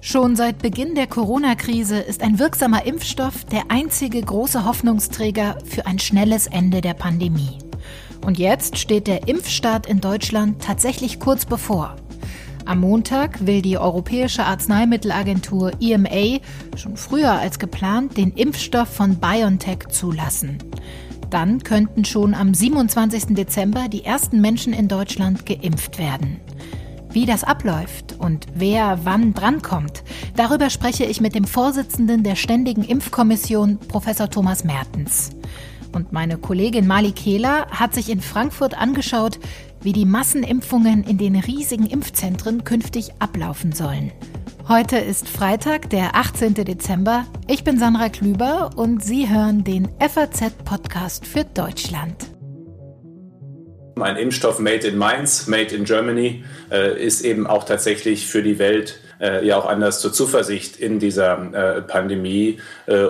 Schon seit Beginn der Corona-Krise ist ein wirksamer Impfstoff der einzige große Hoffnungsträger für ein schnelles Ende der Pandemie. Und jetzt steht der Impfstart in Deutschland tatsächlich kurz bevor. Am Montag will die Europäische Arzneimittelagentur EMA schon früher als geplant den Impfstoff von BioNTech zulassen. Dann könnten schon am 27. Dezember die ersten Menschen in Deutschland geimpft werden. Wie das abläuft und wer wann drankommt, darüber spreche ich mit dem Vorsitzenden der Ständigen Impfkommission, Professor Thomas Mertens. Und meine Kollegin Mali Kehler hat sich in Frankfurt angeschaut, wie die Massenimpfungen in den riesigen Impfzentren künftig ablaufen sollen. Heute ist Freitag, der 18. Dezember. Ich bin Sandra Klüber und Sie hören den FAZ-Podcast für Deutschland. Ein Impfstoff made in Mainz, made in Germany, äh, ist eben auch tatsächlich für die Welt äh, ja auch anders zur Zuversicht in dieser äh, Pandemie.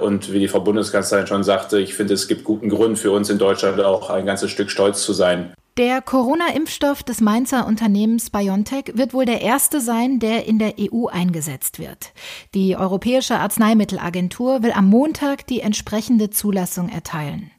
Und wie die Frau Bundeskanzlerin schon sagte, ich finde, es gibt guten Grund für uns in Deutschland auch ein ganzes Stück stolz zu sein. Der Corona-Impfstoff des Mainzer Unternehmens BioNTech wird wohl der erste sein, der in der EU eingesetzt wird. Die Europäische Arzneimittelagentur will am Montag die entsprechende Zulassung erteilen.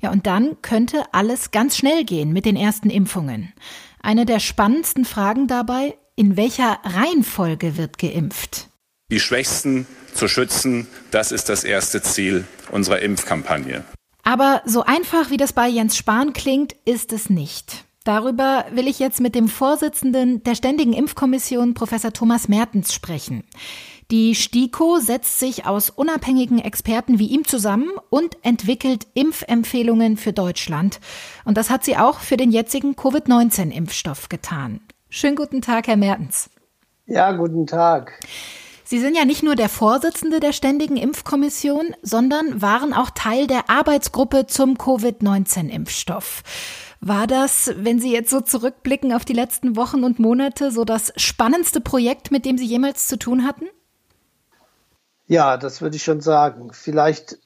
Ja, und dann könnte alles ganz schnell gehen mit den ersten Impfungen. Eine der spannendsten Fragen dabei, in welcher Reihenfolge wird geimpft? Die Schwächsten zu schützen, das ist das erste Ziel unserer Impfkampagne. Aber so einfach, wie das bei Jens Spahn klingt, ist es nicht. Darüber will ich jetzt mit dem Vorsitzenden der Ständigen Impfkommission, Professor Thomas Mertens, sprechen. Die STIKO setzt sich aus unabhängigen Experten wie ihm zusammen und entwickelt Impfempfehlungen für Deutschland. Und das hat sie auch für den jetzigen Covid-19-Impfstoff getan. Schönen guten Tag, Herr Mertens. Ja, guten Tag. Sie sind ja nicht nur der Vorsitzende der Ständigen Impfkommission, sondern waren auch Teil der Arbeitsgruppe zum Covid-19-Impfstoff. War das, wenn Sie jetzt so zurückblicken auf die letzten Wochen und Monate, so das spannendste Projekt, mit dem Sie jemals zu tun hatten? Ja, das würde ich schon sagen. Vielleicht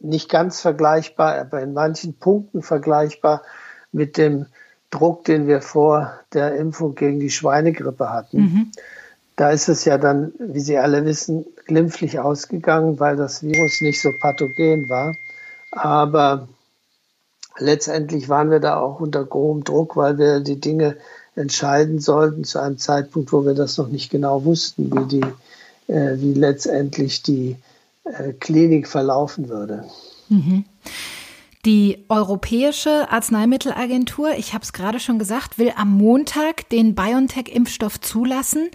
nicht ganz vergleichbar, aber in manchen Punkten vergleichbar mit dem Druck, den wir vor der Impfung gegen die Schweinegrippe hatten. Mhm. Da ist es ja dann, wie Sie alle wissen, glimpflich ausgegangen, weil das Virus nicht so pathogen war. Aber letztendlich waren wir da auch unter großem Druck, weil wir die Dinge entscheiden sollten zu einem Zeitpunkt, wo wir das noch nicht genau wussten, wie die äh, wie letztendlich die äh, Klinik verlaufen würde. Mhm. Die Europäische Arzneimittelagentur, ich habe es gerade schon gesagt, will am Montag den BioNTech-Impfstoff zulassen.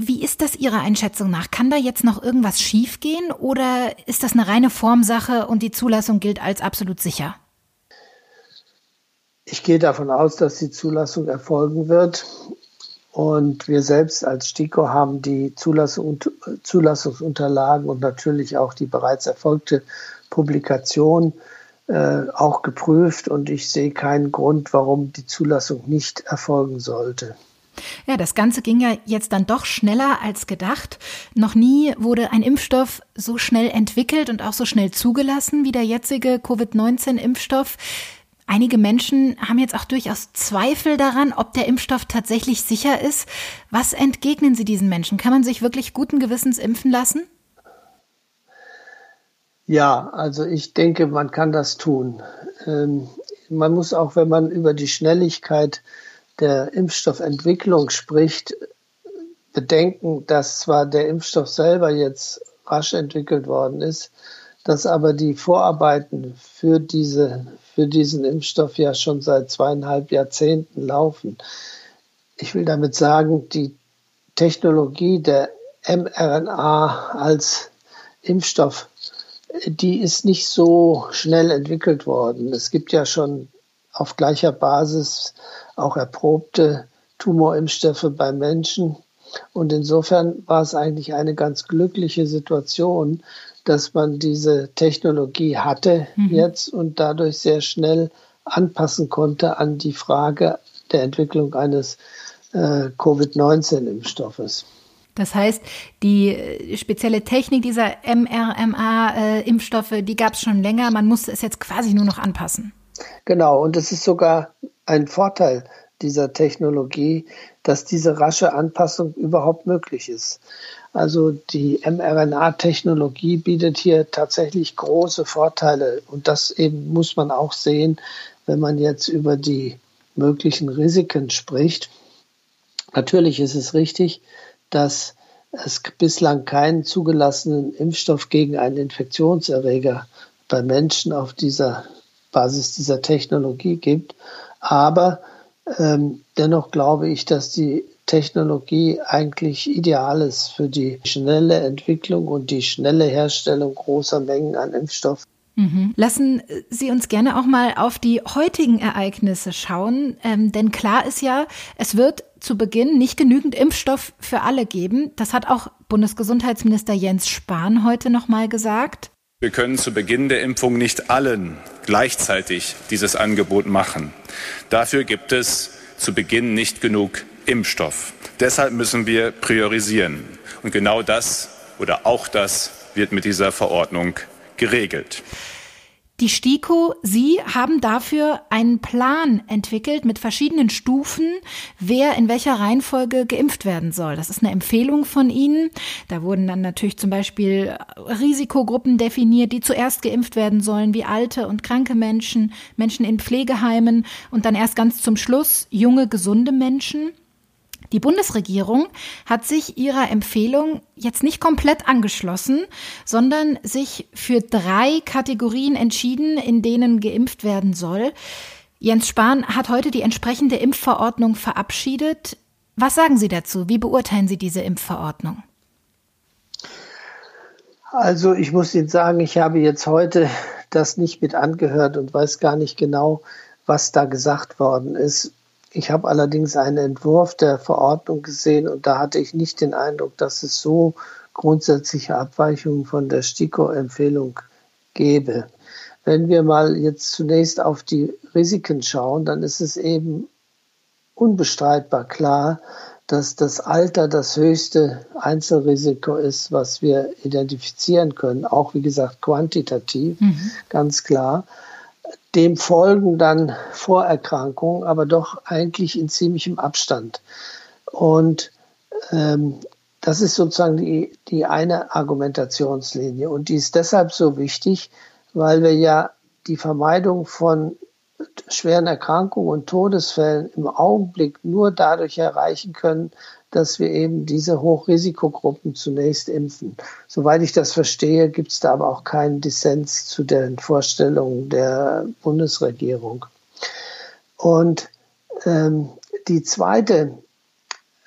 Wie ist das Ihrer Einschätzung nach? Kann da jetzt noch irgendwas schiefgehen oder ist das eine reine Formsache und die Zulassung gilt als absolut sicher? Ich gehe davon aus, dass die Zulassung erfolgen wird. Und wir selbst als STIKO haben die Zulassung, Zulassungsunterlagen und natürlich auch die bereits erfolgte Publikation äh, auch geprüft. Und ich sehe keinen Grund, warum die Zulassung nicht erfolgen sollte. Ja, das Ganze ging ja jetzt dann doch schneller als gedacht. Noch nie wurde ein Impfstoff so schnell entwickelt und auch so schnell zugelassen wie der jetzige Covid-19-Impfstoff. Einige Menschen haben jetzt auch durchaus Zweifel daran, ob der Impfstoff tatsächlich sicher ist. Was entgegnen Sie diesen Menschen? Kann man sich wirklich guten Gewissens impfen lassen? Ja, also ich denke, man kann das tun. Ähm, man muss auch, wenn man über die Schnelligkeit der Impfstoffentwicklung spricht, bedenken, dass zwar der Impfstoff selber jetzt rasch entwickelt worden ist, dass aber die Vorarbeiten für, diese, für diesen Impfstoff ja schon seit zweieinhalb Jahrzehnten laufen. Ich will damit sagen, die Technologie der mRNA als Impfstoff, die ist nicht so schnell entwickelt worden. Es gibt ja schon auf gleicher Basis auch erprobte Tumorimpfstoffe bei Menschen. Und insofern war es eigentlich eine ganz glückliche Situation, dass man diese Technologie hatte mhm. jetzt und dadurch sehr schnell anpassen konnte an die Frage der Entwicklung eines äh, Covid-19-Impfstoffes. Das heißt, die äh, spezielle Technik dieser mRNA-Impfstoffe, die gab es schon länger. Man musste es jetzt quasi nur noch anpassen. Genau, und es ist sogar ein Vorteil, dieser Technologie, dass diese rasche Anpassung überhaupt möglich ist. Also die mRNA-Technologie bietet hier tatsächlich große Vorteile und das eben muss man auch sehen, wenn man jetzt über die möglichen Risiken spricht. Natürlich ist es richtig, dass es bislang keinen zugelassenen Impfstoff gegen einen Infektionserreger bei Menschen auf dieser Basis dieser Technologie gibt. Aber ähm, dennoch glaube ich, dass die Technologie eigentlich ideal ist für die schnelle Entwicklung und die schnelle Herstellung großer Mengen an Impfstoff. Mhm. Lassen Sie uns gerne auch mal auf die heutigen Ereignisse schauen, ähm, denn klar ist ja, es wird zu Beginn nicht genügend Impfstoff für alle geben. Das hat auch Bundesgesundheitsminister Jens Spahn heute noch mal gesagt. Wir können zu Beginn der Impfung nicht allen gleichzeitig dieses Angebot machen. Dafür gibt es zu Beginn nicht genug Impfstoff. Deshalb müssen wir priorisieren. Und genau das oder auch das wird mit dieser Verordnung geregelt. Die STIKO, Sie haben dafür einen Plan entwickelt mit verschiedenen Stufen, wer in welcher Reihenfolge geimpft werden soll. Das ist eine Empfehlung von Ihnen. Da wurden dann natürlich zum Beispiel Risikogruppen definiert, die zuerst geimpft werden sollen, wie alte und kranke Menschen, Menschen in Pflegeheimen und dann erst ganz zum Schluss junge, gesunde Menschen. Die Bundesregierung hat sich ihrer Empfehlung jetzt nicht komplett angeschlossen, sondern sich für drei Kategorien entschieden, in denen geimpft werden soll. Jens Spahn hat heute die entsprechende Impfverordnung verabschiedet. Was sagen Sie dazu? Wie beurteilen Sie diese Impfverordnung? Also ich muss Ihnen sagen, ich habe jetzt heute das nicht mit angehört und weiß gar nicht genau, was da gesagt worden ist. Ich habe allerdings einen Entwurf der Verordnung gesehen und da hatte ich nicht den Eindruck, dass es so grundsätzliche Abweichungen von der STIKO-Empfehlung gäbe. Wenn wir mal jetzt zunächst auf die Risiken schauen, dann ist es eben unbestreitbar klar, dass das Alter das höchste Einzelrisiko ist, was wir identifizieren können, auch wie gesagt quantitativ, mhm. ganz klar. Dem folgen dann Vorerkrankungen, aber doch eigentlich in ziemlichem Abstand. Und ähm, das ist sozusagen die, die eine Argumentationslinie. Und die ist deshalb so wichtig, weil wir ja die Vermeidung von schweren Erkrankungen und Todesfällen im Augenblick nur dadurch erreichen können, dass wir eben diese Hochrisikogruppen zunächst impfen. Soweit ich das verstehe, gibt es da aber auch keinen Dissens zu den Vorstellungen der Bundesregierung. Und ähm, die zweite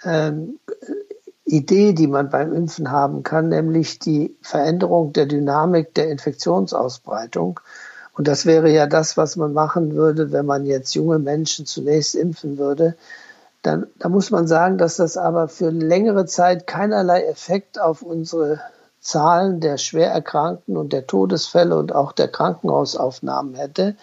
ähm, Idee, die man beim Impfen haben kann, nämlich die Veränderung der Dynamik der Infektionsausbreitung. Und das wäre ja das, was man machen würde, wenn man jetzt junge Menschen zunächst impfen würde dann, da muss man sagen, dass das aber für längere Zeit keinerlei Effekt auf unsere Zahlen der Schwererkrankten und der Todesfälle und auch der Krankenhausaufnahmen hätte,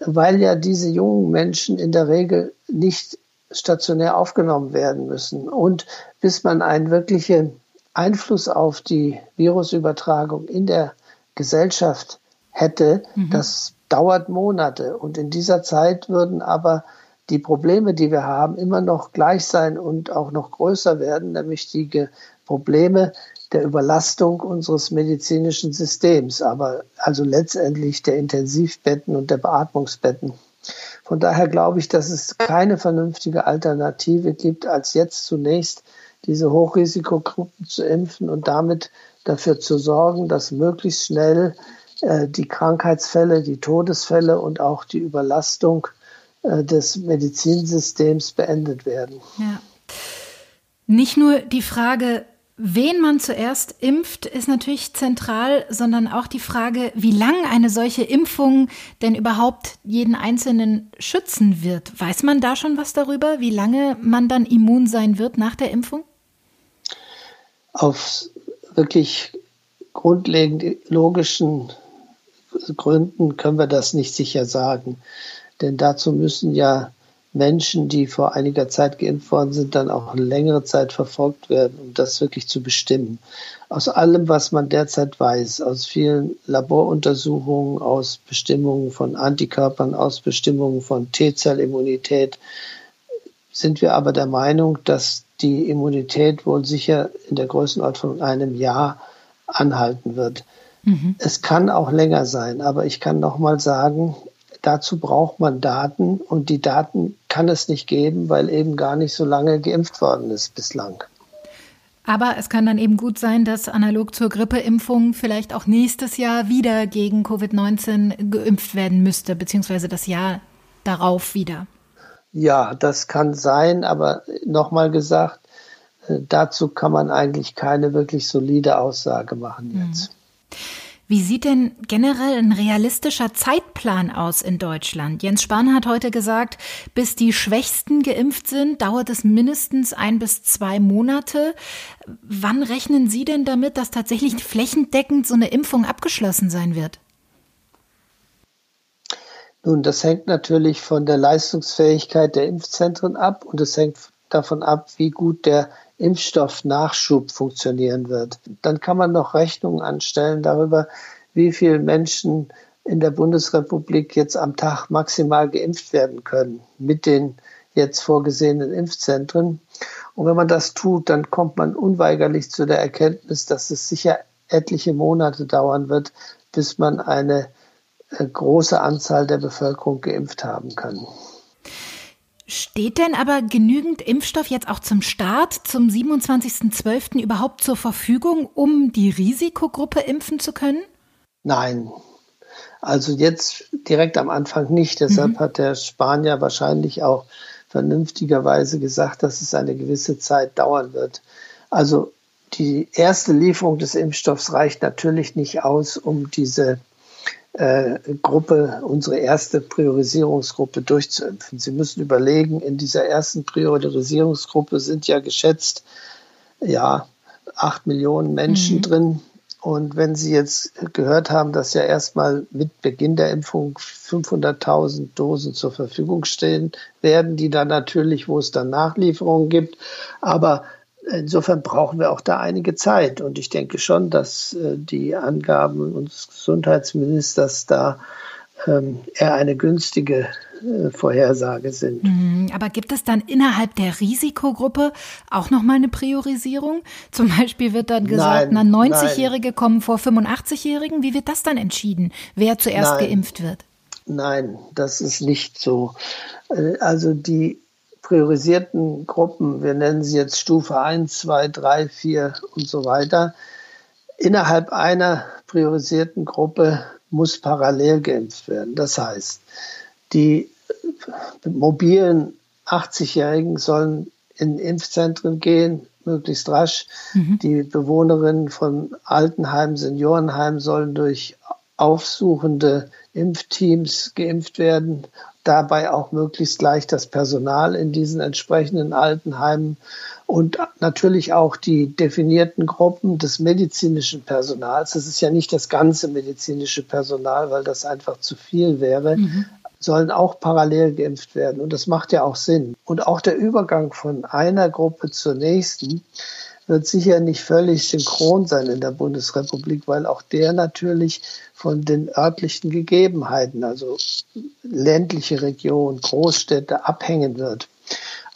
weil ja diese jungen Menschen in der Regel nicht stationär aufgenommen werden müssen. Und bis man einen wirklichen Einfluss auf die Virusübertragung in der Gesellschaft hätte, mhm. das dauert Monate. Und in dieser Zeit würden aber die Probleme, die wir haben, immer noch gleich sein und auch noch größer werden, nämlich die Probleme der Überlastung unseres medizinischen Systems, aber also letztendlich der Intensivbetten und der Beatmungsbetten. Von daher glaube ich, dass es keine vernünftige Alternative gibt, als jetzt zunächst diese Hochrisikogruppen zu impfen und damit dafür zu sorgen, dass möglichst schnell äh, die Krankheitsfälle, die Todesfälle und auch die Überlastung des Medizinsystems beendet werden. Ja. Nicht nur die Frage, wen man zuerst impft, ist natürlich zentral, sondern auch die Frage, wie lange eine solche Impfung denn überhaupt jeden Einzelnen schützen wird. Weiß man da schon was darüber, wie lange man dann immun sein wird nach der Impfung? Auf wirklich grundlegend logischen Gründen können wir das nicht sicher sagen. Denn dazu müssen ja Menschen, die vor einiger Zeit geimpft worden sind, dann auch längere Zeit verfolgt werden, um das wirklich zu bestimmen. Aus allem, was man derzeit weiß, aus vielen Laboruntersuchungen, aus Bestimmungen von Antikörpern, aus Bestimmungen von T-Zellimmunität, sind wir aber der Meinung, dass die Immunität wohl sicher in der Größenordnung von einem Jahr anhalten wird. Mhm. Es kann auch länger sein, aber ich kann noch mal sagen, dazu braucht man Daten und die Daten kann es nicht geben, weil eben gar nicht so lange geimpft worden ist bislang. Aber es kann dann eben gut sein, dass analog zur Grippeimpfung vielleicht auch nächstes Jahr wieder gegen Covid-19 geimpft werden müsste, beziehungsweise das Jahr darauf wieder. Ja, das kann sein, aber nochmal gesagt, äh, dazu kann man eigentlich keine wirklich solide Aussage machen jetzt. Mhm. Wie sieht denn generell ein realistischer Zeitplan aus in Deutschland? Jens Spahn hat heute gesagt, bis die Schwächsten geimpft sind, dauert es mindestens ein bis zwei Monate. Wann rechnen Sie denn damit, dass tatsächlich flächendeckend so eine Impfung abgeschlossen sein wird? Nun, das hängt natürlich von der Leistungsfähigkeit der Impfzentren ab und es hängt davon ab, wie gut der Impfstoffnachschub funktionieren wird. Dann kann man noch Rechnungen anstellen darüber, wie viele Menschen in der Bundesrepublik jetzt am Tag maximal geimpft werden können mit den jetzt vorgesehenen Impfzentren. Und wenn man das tut, dann kommt man unweigerlich zu der Erkenntnis, dass es sicher etliche Monate dauern wird, bis man eine äh, große Anzahl der Bevölkerung geimpft haben kann. Steht denn aber genügend Impfstoff jetzt auch zum Start, zum 27.12. überhaupt zur Verfügung, um die Risikogruppe impfen zu können? Nein. Also jetzt direkt am Anfang nicht. Deshalb mhm. hat der Spanier wahrscheinlich auch vernünftigerweise gesagt, dass es eine gewisse Zeit dauern wird. Also die erste Lieferung des Impfstoffs reicht natürlich nicht aus, um diese äh, Gruppe, unsere erste Priorisierungsgruppe durchzuimpfen. Sie müssen überlegen, in dieser ersten Priorisierungsgruppe sind ja geschätzt, ja, acht Millionen Menschen mhm. drin. Und wenn Sie jetzt gehört haben, dass ja erstmal mit Beginn der Impfung 500.000 Dosen zur Verfügung stehen werden, die dann natürlich, wo es dann Nachlieferungen gibt, aber Insofern brauchen wir auch da einige Zeit. Und ich denke schon, dass äh, die Angaben unseres Gesundheitsministers da ähm, eher eine günstige äh, Vorhersage sind. Mhm, aber gibt es dann innerhalb der Risikogruppe auch nochmal eine Priorisierung? Zum Beispiel wird dann gesagt, nein, na 90-Jährige kommen vor 85-Jährigen. Wie wird das dann entschieden, wer zuerst nein, geimpft wird? Nein, das ist nicht so. Äh, also die priorisierten Gruppen, wir nennen sie jetzt Stufe 1, 2, 3, 4 und so weiter, innerhalb einer priorisierten Gruppe muss parallel geimpft werden. Das heißt, die mobilen 80-Jährigen sollen in Impfzentren gehen, möglichst rasch. Mhm. Die Bewohnerinnen von Altenheimen, Seniorenheimen sollen durch aufsuchende Impfteams geimpft werden dabei auch möglichst gleich das Personal in diesen entsprechenden Altenheimen und natürlich auch die definierten Gruppen des medizinischen Personals. Das ist ja nicht das ganze medizinische Personal, weil das einfach zu viel wäre. Mhm. sollen auch parallel geimpft werden. Und das macht ja auch Sinn. Und auch der Übergang von einer Gruppe zur nächsten wird sicher nicht völlig synchron sein in der Bundesrepublik, weil auch der natürlich von den örtlichen Gegebenheiten, also ländliche Region, Großstädte abhängen wird.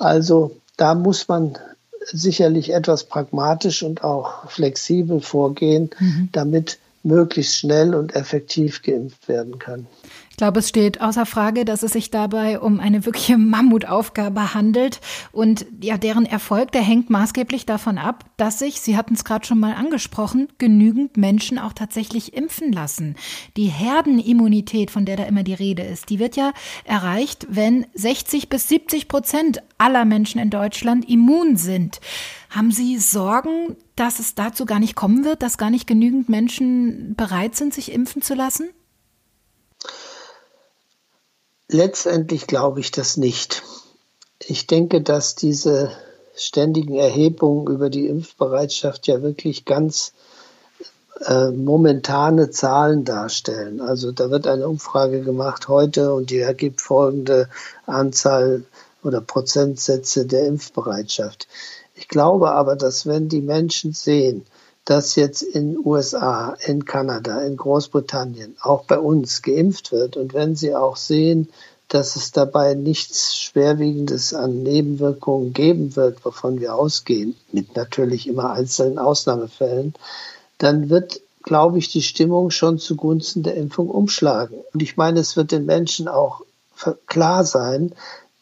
Also da muss man sicherlich etwas pragmatisch und auch flexibel vorgehen, mhm. damit möglichst schnell und effektiv geimpft werden kann. Ich glaube, es steht außer Frage, dass es sich dabei um eine wirkliche Mammutaufgabe handelt. Und ja, deren Erfolg, der hängt maßgeblich davon ab, dass sich, Sie hatten es gerade schon mal angesprochen, genügend Menschen auch tatsächlich impfen lassen. Die Herdenimmunität, von der da immer die Rede ist, die wird ja erreicht, wenn 60 bis 70 Prozent aller Menschen in Deutschland immun sind. Haben Sie Sorgen, dass es dazu gar nicht kommen wird, dass gar nicht genügend Menschen bereit sind, sich impfen zu lassen? Letztendlich glaube ich das nicht. Ich denke, dass diese ständigen Erhebungen über die Impfbereitschaft ja wirklich ganz äh, momentane Zahlen darstellen. Also da wird eine Umfrage gemacht heute und die ergibt folgende Anzahl oder Prozentsätze der Impfbereitschaft. Ich glaube aber, dass wenn die Menschen sehen, dass jetzt in USA, in Kanada, in Großbritannien, auch bei uns geimpft wird und wenn sie auch sehen, dass es dabei nichts Schwerwiegendes an Nebenwirkungen geben wird, wovon wir ausgehen, mit natürlich immer einzelnen Ausnahmefällen, dann wird, glaube ich, die Stimmung schon zugunsten der Impfung umschlagen. Und ich meine, es wird den Menschen auch klar sein,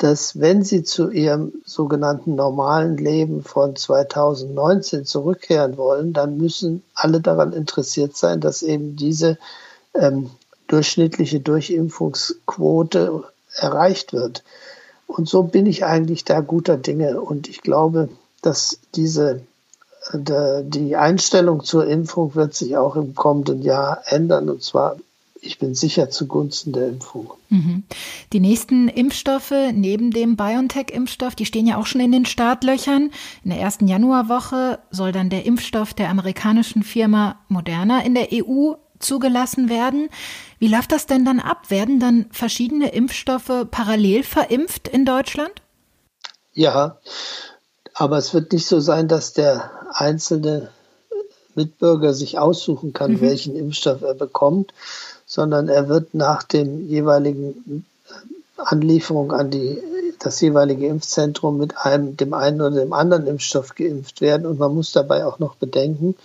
dass wenn sie zu ihrem sogenannten normalen Leben von 2019 zurückkehren wollen, dann müssen alle daran interessiert sein, dass eben diese ähm, durchschnittliche Durchimpfungsquote erreicht wird. Und so bin ich eigentlich da guter Dinge. Und ich glaube, dass diese äh, die Einstellung zur Impfung wird sich auch im kommenden Jahr ändern. Und zwar ich bin sicher zugunsten der Impfung. Mhm. Die nächsten Impfstoffe neben dem BioNTech-Impfstoff, die stehen ja auch schon in den Startlöchern. In der ersten Januarwoche soll dann der Impfstoff der amerikanischen Firma Moderna in der EU zugelassen werden. Wie läuft das denn dann ab? Werden dann verschiedene Impfstoffe parallel verimpft in Deutschland? Ja, aber es wird nicht so sein, dass der einzelne Mitbürger sich aussuchen kann, mhm. welchen Impfstoff er bekommt, sondern er wird nach dem jeweiligen äh, Anlieferung an die, das jeweilige Impfzentrum mit einem, dem einen oder dem anderen Impfstoff geimpft werden. Und man muss dabei auch noch bedenken,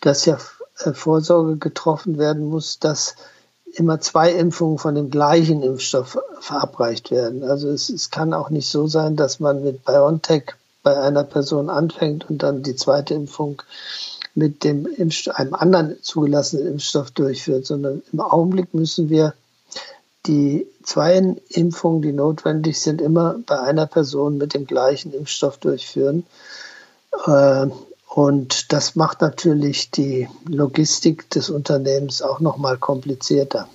dass ja äh, Vorsorge getroffen werden muss, dass immer zwei Impfungen von dem gleichen Impfstoff verabreicht werden. Also es, es kann auch nicht so sein, dass man mit BioNTech bei einer Person anfängt und dann die zweite Impfung mit dem Impfstoff, einem anderen zugelassenen Impfstoff durchführt, sondern im Augenblick müssen wir die zwei Impfungen, die notwendig sind, immer bei einer Person mit dem gleichen Impfstoff durchführen. Äh, und das macht natürlich die Logistik des Unternehmens auch noch mal komplizierter.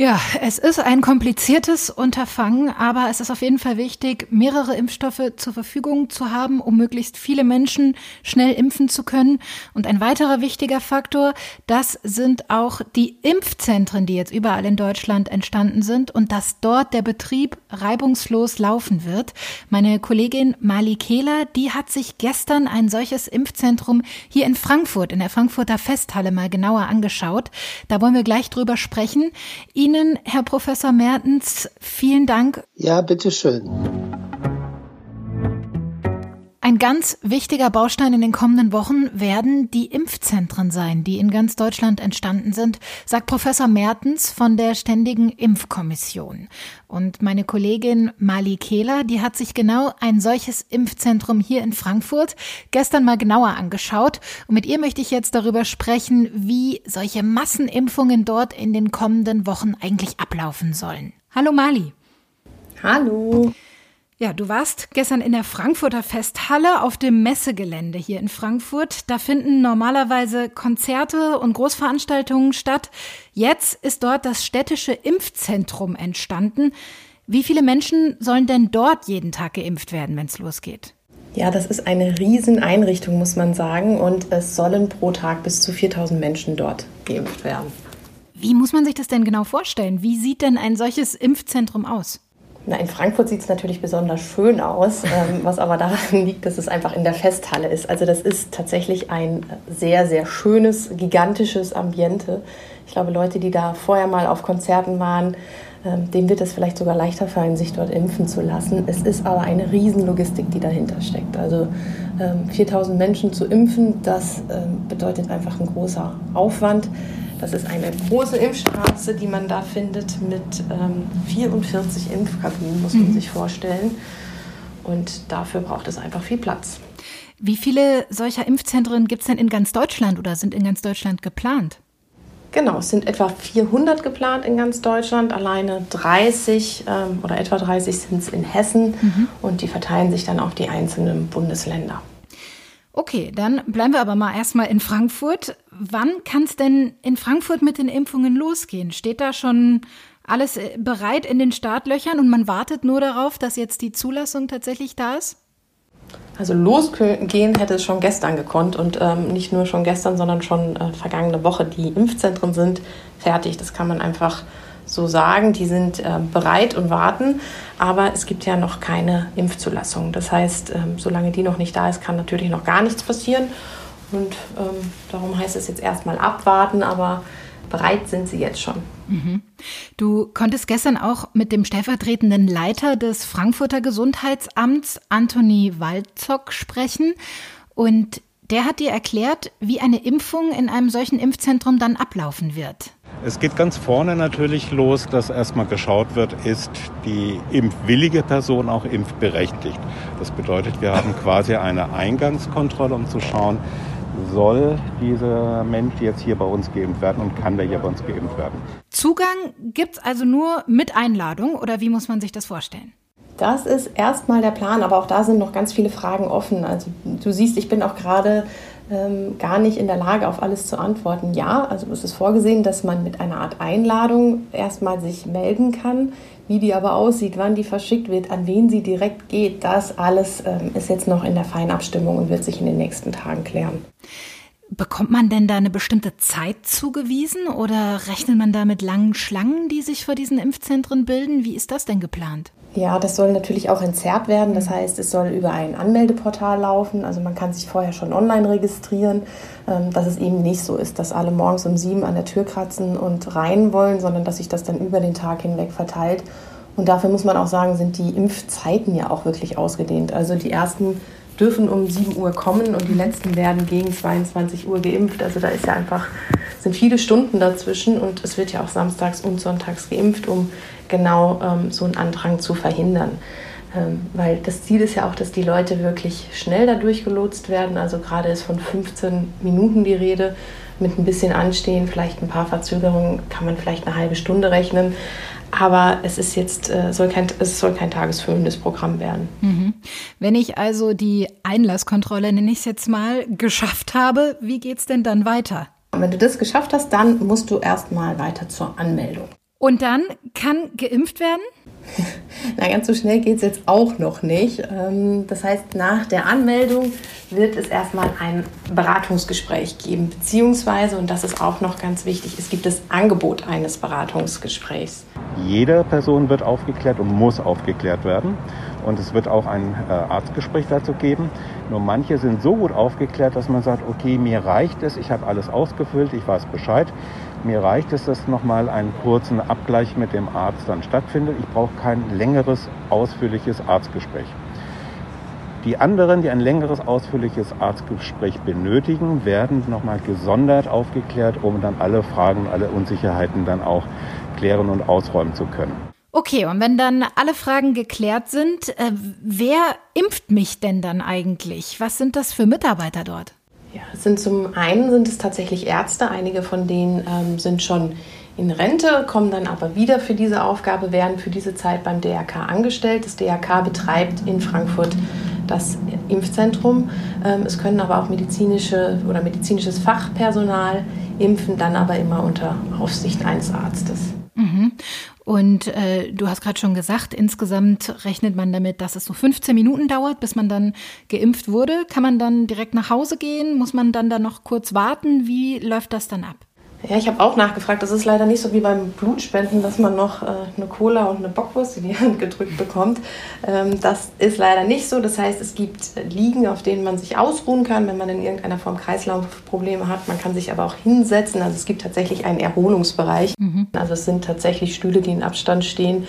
Ja, es ist ein kompliziertes Unterfangen, aber es ist auf jeden Fall wichtig, mehrere Impfstoffe zur Verfügung zu haben, um möglichst viele Menschen schnell impfen zu können. Und ein weiterer wichtiger Faktor, das sind auch die Impfzentren, die jetzt überall in Deutschland entstanden sind und dass dort der Betrieb reibungslos laufen wird. Meine Kollegin Mali Kehler, die hat sich gestern ein solches Impfzentrum hier in Frankfurt, in der Frankfurter Festhalle mal genauer angeschaut. Da wollen wir gleich drüber sprechen. Ihnen Ihnen, Herr Professor Mertens, vielen Dank. Ja, bitteschön. Ein ganz wichtiger Baustein in den kommenden Wochen werden die Impfzentren sein, die in ganz Deutschland entstanden sind, sagt Professor Mertens von der Ständigen Impfkommission. Und meine Kollegin Mali Kehler, die hat sich genau ein solches Impfzentrum hier in Frankfurt gestern mal genauer angeschaut. Und mit ihr möchte ich jetzt darüber sprechen, wie solche Massenimpfungen dort in den kommenden Wochen eigentlich ablaufen sollen. Hallo Mali. Hallo. Ja, du warst gestern in der Frankfurter Festhalle auf dem Messegelände hier in Frankfurt. Da finden normalerweise Konzerte und Großveranstaltungen statt. Jetzt ist dort das städtische Impfzentrum entstanden. Wie viele Menschen sollen denn dort jeden Tag geimpft werden, wenn es losgeht? Ja, das ist eine Rieseneinrichtung, muss man sagen. Und es sollen pro Tag bis zu 4000 Menschen dort geimpft werden. Wie muss man sich das denn genau vorstellen? Wie sieht denn ein solches Impfzentrum aus? Na, in Frankfurt sieht es natürlich besonders schön aus, ähm, was aber daran liegt, dass es einfach in der Festhalle ist. Also das ist tatsächlich ein sehr, sehr schönes, gigantisches Ambiente. Ich glaube, Leute, die da vorher mal auf Konzerten waren, ähm, dem wird es vielleicht sogar leichter fallen, sich dort impfen zu lassen. Es ist aber eine Riesenlogistik, die dahinter steckt. Also ähm, 4000 Menschen zu impfen, das ähm, bedeutet einfach ein großer Aufwand. Das ist eine große Impfstraße, die man da findet mit ähm, 44 Impfkabinen, muss man mhm. sich vorstellen. Und dafür braucht es einfach viel Platz. Wie viele solcher Impfzentren gibt es denn in ganz Deutschland oder sind in ganz Deutschland geplant? Genau, es sind etwa 400 geplant in ganz Deutschland. Alleine 30 ähm, oder etwa 30 sind es in Hessen mhm. und die verteilen sich dann auf die einzelnen Bundesländer. Okay, dann bleiben wir aber mal erstmal in Frankfurt. Wann kann es denn in Frankfurt mit den Impfungen losgehen? Steht da schon alles äh, bereit in den Startlöchern und man wartet nur darauf, dass jetzt die Zulassung tatsächlich da ist? Also losgehen hätte es schon gestern gekonnt und ähm, nicht nur schon gestern, sondern schon äh, vergangene Woche. Die Impfzentren sind fertig. Das kann man einfach so sagen. Die sind äh, bereit und warten, aber es gibt ja noch keine Impfzulassung. Das heißt, ähm, solange die noch nicht da ist, kann natürlich noch gar nichts passieren. Und ähm, darum heißt es jetzt erstmal abwarten, aber bereit sind sie jetzt schon. Mhm. Du konntest gestern auch mit dem stellvertretenden Leiter des Frankfurter Gesundheitsamts, Anthony Walzock, sprechen. Und der hat dir erklärt, wie eine Impfung in einem solchen Impfzentrum dann ablaufen wird. Es geht ganz vorne natürlich los, dass erstmal geschaut wird, ist die impfwillige Person auch impfberechtigt. Das bedeutet, wir haben quasi eine Eingangskontrolle, um zu schauen, soll dieser Mensch jetzt hier bei uns geimpft werden und kann der hier bei uns geimpft werden. Zugang gibt es also nur mit Einladung oder wie muss man sich das vorstellen? Das ist erstmal der Plan, aber auch da sind noch ganz viele Fragen offen. Also du siehst, ich bin auch gerade ähm, gar nicht in der Lage, auf alles zu antworten. Ja, also es ist vorgesehen, dass man mit einer Art Einladung erstmal sich melden kann. Wie die aber aussieht, wann die verschickt wird, an wen sie direkt geht, das alles ähm, ist jetzt noch in der Feinabstimmung und wird sich in den nächsten Tagen klären. Bekommt man denn da eine bestimmte Zeit zugewiesen oder rechnet man da mit langen Schlangen, die sich vor diesen Impfzentren bilden? Wie ist das denn geplant? Ja, das soll natürlich auch entzerrt werden. Das heißt, es soll über ein Anmeldeportal laufen. Also man kann sich vorher schon online registrieren, ähm, dass es eben nicht so ist, dass alle morgens um sieben an der Tür kratzen und rein wollen, sondern dass sich das dann über den Tag hinweg verteilt. Und dafür muss man auch sagen, sind die Impfzeiten ja auch wirklich ausgedehnt. Also die ersten dürfen um 7 Uhr kommen und die letzten werden gegen 22 Uhr geimpft. Also da ist ja einfach, sind viele Stunden dazwischen und es wird ja auch samstags und sonntags geimpft, um genau ähm, so einen Andrang zu verhindern. Ähm, weil das Ziel ist ja auch, dass die Leute wirklich schnell da durchgelotst werden. Also gerade ist von 15 Minuten die Rede. Mit ein bisschen Anstehen, vielleicht ein paar Verzögerungen, kann man vielleicht eine halbe Stunde rechnen. Aber es ist jetzt, äh, soll kein, es soll kein tagesfüllendes Programm werden. Mhm. Wenn ich also die Einlasskontrolle, nenne ich es jetzt mal, geschafft habe, wie geht es denn dann weiter? Und wenn du das geschafft hast, dann musst du erstmal weiter zur Anmeldung. Und dann kann geimpft werden? Na, ganz so schnell geht es jetzt auch noch nicht. Ähm, das heißt, nach der Anmeldung wird es erstmal ein Beratungsgespräch geben, beziehungsweise, und das ist auch noch ganz wichtig, es gibt das Angebot eines Beratungsgesprächs. Jede Person wird aufgeklärt und muss aufgeklärt werden. Und es wird auch ein äh, Arztgespräch dazu geben. Nur manche sind so gut aufgeklärt, dass man sagt, okay, mir reicht es, ich habe alles ausgefüllt, ich weiß Bescheid. Mir reicht es, dass nochmal einen kurzen Abgleich mit dem Arzt dann stattfindet. Ich brauche kein längeres, ausführliches Arztgespräch. Die anderen, die ein längeres, ausführliches Arztgespräch benötigen, werden nochmal gesondert aufgeklärt, um dann alle Fragen, alle Unsicherheiten dann auch klären und ausräumen zu können. Okay, und wenn dann alle Fragen geklärt sind, äh, wer impft mich denn dann eigentlich? Was sind das für Mitarbeiter dort? Ja, sind zum einen sind es tatsächlich Ärzte, einige von denen ähm, sind schon in Rente, kommen dann aber wieder für diese Aufgabe, werden für diese Zeit beim DRK angestellt. Das DRK betreibt in Frankfurt das Impfzentrum. Ähm, es können aber auch medizinische oder medizinisches Fachpersonal impfen, dann aber immer unter Aufsicht eines Arztes. Mhm. Und äh, du hast gerade schon gesagt, insgesamt rechnet man damit, dass es so 15 Minuten dauert, bis man dann geimpft wurde. Kann man dann direkt nach Hause gehen? Muss man dann da noch kurz warten? Wie läuft das dann ab? Ja, ich habe auch nachgefragt. Das ist leider nicht so wie beim Blutspenden, dass man noch äh, eine Cola und eine Bockwurst in die Hand gedrückt bekommt. Ähm, das ist leider nicht so. Das heißt, es gibt Liegen, auf denen man sich ausruhen kann, wenn man in irgendeiner Form Kreislaufprobleme hat. Man kann sich aber auch hinsetzen. Also es gibt tatsächlich einen Erholungsbereich. Mhm. Also es sind tatsächlich Stühle, die in Abstand stehen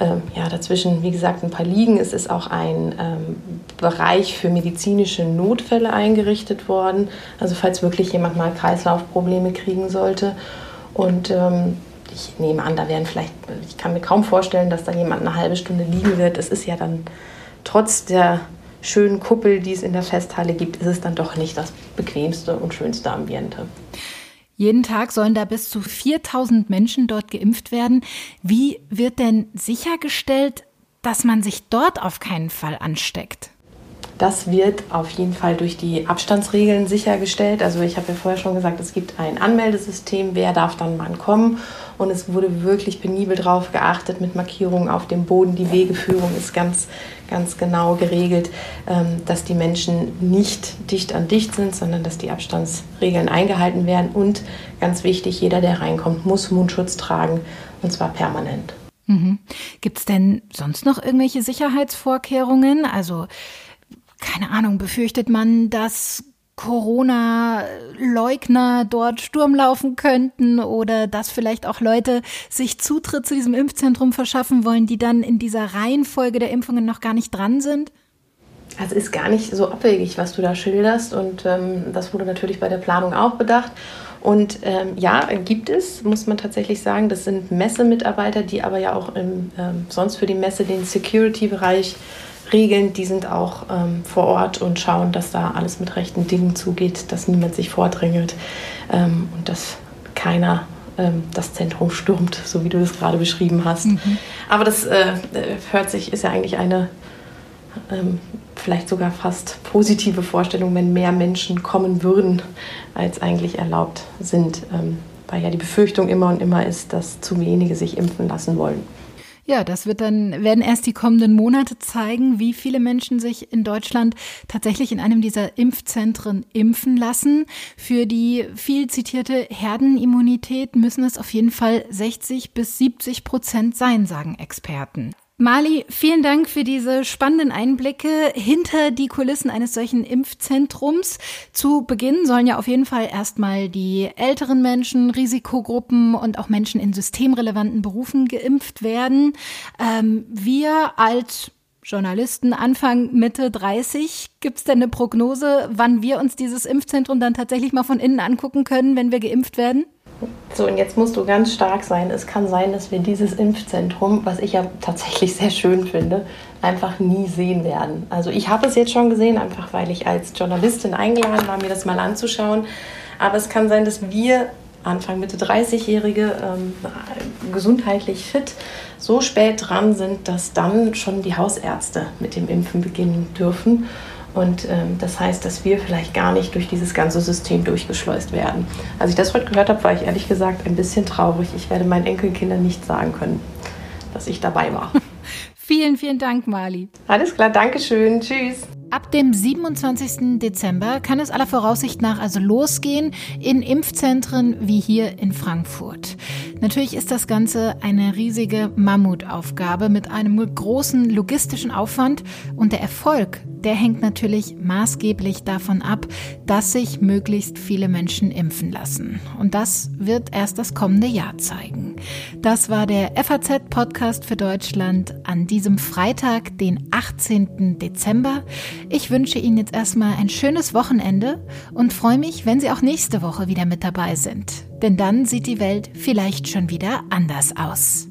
ähm, ja, dazwischen, wie gesagt, ein paar Liegen. Es ist auch ein ähm, Bereich für medizinische Notfälle eingerichtet worden. Also falls wirklich jemand mal Kreislaufprobleme kriegen sollte. Und ähm, ich nehme an, da werden vielleicht, ich kann mir kaum vorstellen, dass da jemand eine halbe Stunde liegen wird. Es ist ja dann trotz der schönen Kuppel, die es in der Festhalle gibt, ist es dann doch nicht das bequemste und schönste Ambiente. Jeden Tag sollen da bis zu 4000 Menschen dort geimpft werden. Wie wird denn sichergestellt, dass man sich dort auf keinen Fall ansteckt? Das wird auf jeden Fall durch die Abstandsregeln sichergestellt. Also ich habe ja vorher schon gesagt, es gibt ein Anmeldesystem, wer darf dann wann kommen. Und es wurde wirklich penibel darauf geachtet mit Markierungen auf dem Boden. Die Wegeführung ist ganz, ganz genau geregelt, ähm, dass die Menschen nicht dicht an dicht sind, sondern dass die Abstandsregeln eingehalten werden. Und ganz wichtig, jeder, der reinkommt, muss Mundschutz tragen und zwar permanent. Mhm. Gibt es denn sonst noch irgendwelche Sicherheitsvorkehrungen? Also keine Ahnung, befürchtet man, dass Corona-Leugner dort Sturm laufen könnten oder dass vielleicht auch Leute sich Zutritt zu diesem Impfzentrum verschaffen wollen, die dann in dieser Reihenfolge der Impfungen noch gar nicht dran sind? Also ist gar nicht so abwegig, was du da schilderst und ähm, das wurde natürlich bei der Planung auch bedacht. Und ähm, ja, gibt es, muss man tatsächlich sagen, das sind Messemitarbeiter, die aber ja auch im, ähm, sonst für die Messe den Security-Bereich regeln. Die sind auch ähm, vor Ort und schauen, dass da alles mit rechten Dingen zugeht, dass niemand sich vordrängelt ähm, und dass keiner ähm, das Zentrum stürmt, so wie du das gerade beschrieben hast. Mhm. Aber das äh, hört sich, ist ja eigentlich eine ähm, vielleicht sogar fast positive Vorstellung, wenn mehr Menschen kommen würden, als eigentlich erlaubt sind, ähm, weil ja die Befürchtung immer und immer ist, dass zu wenige sich impfen lassen wollen. Ja, das wird dann, werden erst die kommenden Monate zeigen, wie viele Menschen sich in Deutschland tatsächlich in einem dieser Impfzentren impfen lassen. Für die viel zitierte Herdenimmunität müssen es auf jeden Fall 60 bis 70 Prozent sein, sagen Experten. Mali, vielen Dank für diese spannenden Einblicke hinter die Kulissen eines solchen Impfzentrums. Zu Beginn sollen ja auf jeden Fall erstmal die älteren Menschen, Risikogruppen und auch Menschen in systemrelevanten Berufen geimpft werden. Ähm, wir als Journalisten Anfang, Mitte 30. Gibt es denn eine Prognose, wann wir uns dieses Impfzentrum dann tatsächlich mal von innen angucken können, wenn wir geimpft werden? So, und jetzt musst du ganz stark sein. Es kann sein, dass wir dieses Impfzentrum, was ich ja tatsächlich sehr schön finde, einfach nie sehen werden. Also ich habe es jetzt schon gesehen, einfach weil ich als Journalistin eingeladen war, mir das mal anzuschauen. Aber es kann sein, dass wir Anfang Mitte 30-Jährige ähm, gesundheitlich fit so spät dran sind, dass dann schon die Hausärzte mit dem Impfen beginnen dürfen. Und ähm, das heißt, dass wir vielleicht gar nicht durch dieses ganze System durchgeschleust werden. Als ich das heute gehört habe, war ich ehrlich gesagt ein bisschen traurig. Ich werde meinen Enkelkindern nicht sagen können, dass ich dabei war. vielen, vielen Dank, Mali. Alles klar, Dankeschön. Tschüss. Ab dem 27. Dezember kann es aller Voraussicht nach also losgehen in Impfzentren wie hier in Frankfurt. Natürlich ist das Ganze eine riesige Mammutaufgabe mit einem großen logistischen Aufwand und der Erfolg der hängt natürlich maßgeblich davon ab, dass sich möglichst viele Menschen impfen lassen. Und das wird erst das kommende Jahr zeigen. Das war der FAZ-Podcast für Deutschland an diesem Freitag, den 18. Dezember. Ich wünsche Ihnen jetzt erstmal ein schönes Wochenende und freue mich, wenn Sie auch nächste Woche wieder mit dabei sind. Denn dann sieht die Welt vielleicht schon wieder anders aus.